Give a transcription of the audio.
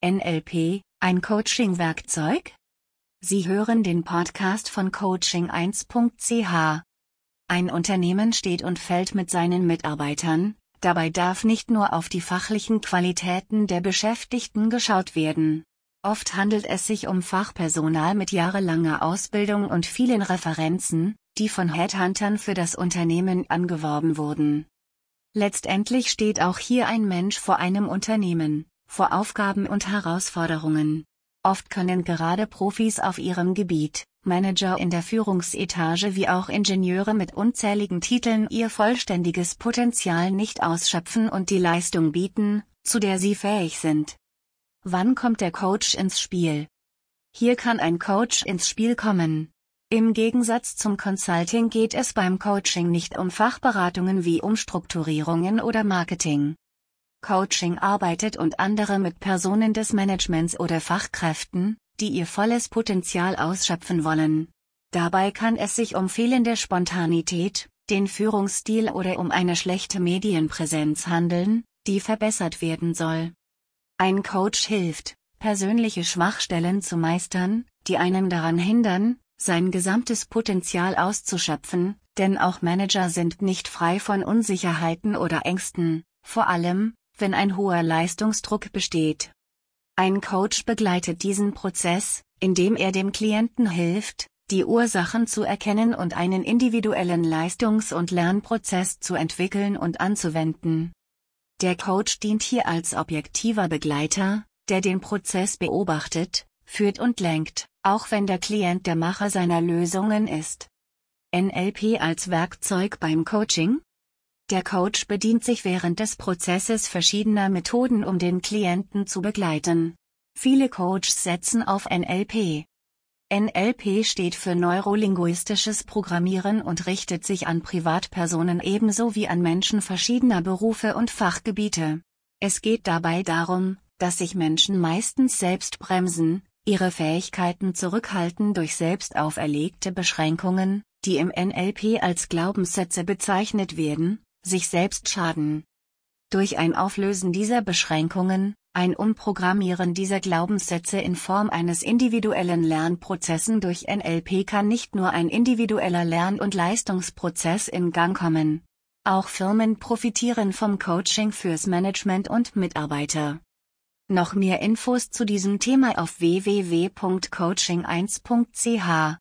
NLP, ein Coaching-Werkzeug? Sie hören den Podcast von Coaching1.ch. Ein Unternehmen steht und fällt mit seinen Mitarbeitern, dabei darf nicht nur auf die fachlichen Qualitäten der Beschäftigten geschaut werden. Oft handelt es sich um Fachpersonal mit jahrelanger Ausbildung und vielen Referenzen, die von Headhuntern für das Unternehmen angeworben wurden. Letztendlich steht auch hier ein Mensch vor einem Unternehmen, vor Aufgaben und Herausforderungen. Oft können gerade Profis auf ihrem Gebiet, Manager in der Führungsetage wie auch Ingenieure mit unzähligen Titeln ihr vollständiges Potenzial nicht ausschöpfen und die Leistung bieten, zu der sie fähig sind. Wann kommt der Coach ins Spiel? Hier kann ein Coach ins Spiel kommen. Im Gegensatz zum Consulting geht es beim Coaching nicht um Fachberatungen wie Umstrukturierungen oder Marketing. Coaching arbeitet und andere mit Personen des Managements oder Fachkräften, die ihr volles Potenzial ausschöpfen wollen. Dabei kann es sich um fehlende Spontanität, den Führungsstil oder um eine schlechte Medienpräsenz handeln, die verbessert werden soll. Ein Coach hilft, persönliche Schwachstellen zu meistern, die einen daran hindern, sein gesamtes Potenzial auszuschöpfen, denn auch Manager sind nicht frei von Unsicherheiten oder Ängsten, vor allem, wenn ein hoher Leistungsdruck besteht. Ein Coach begleitet diesen Prozess, indem er dem Klienten hilft, die Ursachen zu erkennen und einen individuellen Leistungs- und Lernprozess zu entwickeln und anzuwenden. Der Coach dient hier als objektiver Begleiter, der den Prozess beobachtet, führt und lenkt, auch wenn der Klient der Macher seiner Lösungen ist. NLP als Werkzeug beim Coaching? Der Coach bedient sich während des Prozesses verschiedener Methoden, um den Klienten zu begleiten. Viele Coaches setzen auf NLP. NLP steht für neurolinguistisches Programmieren und richtet sich an Privatpersonen ebenso wie an Menschen verschiedener Berufe und Fachgebiete. Es geht dabei darum, dass sich Menschen meistens selbst bremsen, ihre Fähigkeiten zurückhalten durch selbst auferlegte Beschränkungen, die im NLP als Glaubenssätze bezeichnet werden, sich selbst schaden. Durch ein Auflösen dieser Beschränkungen, ein Umprogrammieren dieser Glaubenssätze in Form eines individuellen Lernprozessen durch NLP kann nicht nur ein individueller Lern- und Leistungsprozess in Gang kommen. Auch Firmen profitieren vom Coaching fürs Management und Mitarbeiter. Noch mehr Infos zu diesem Thema auf www.coaching1.ch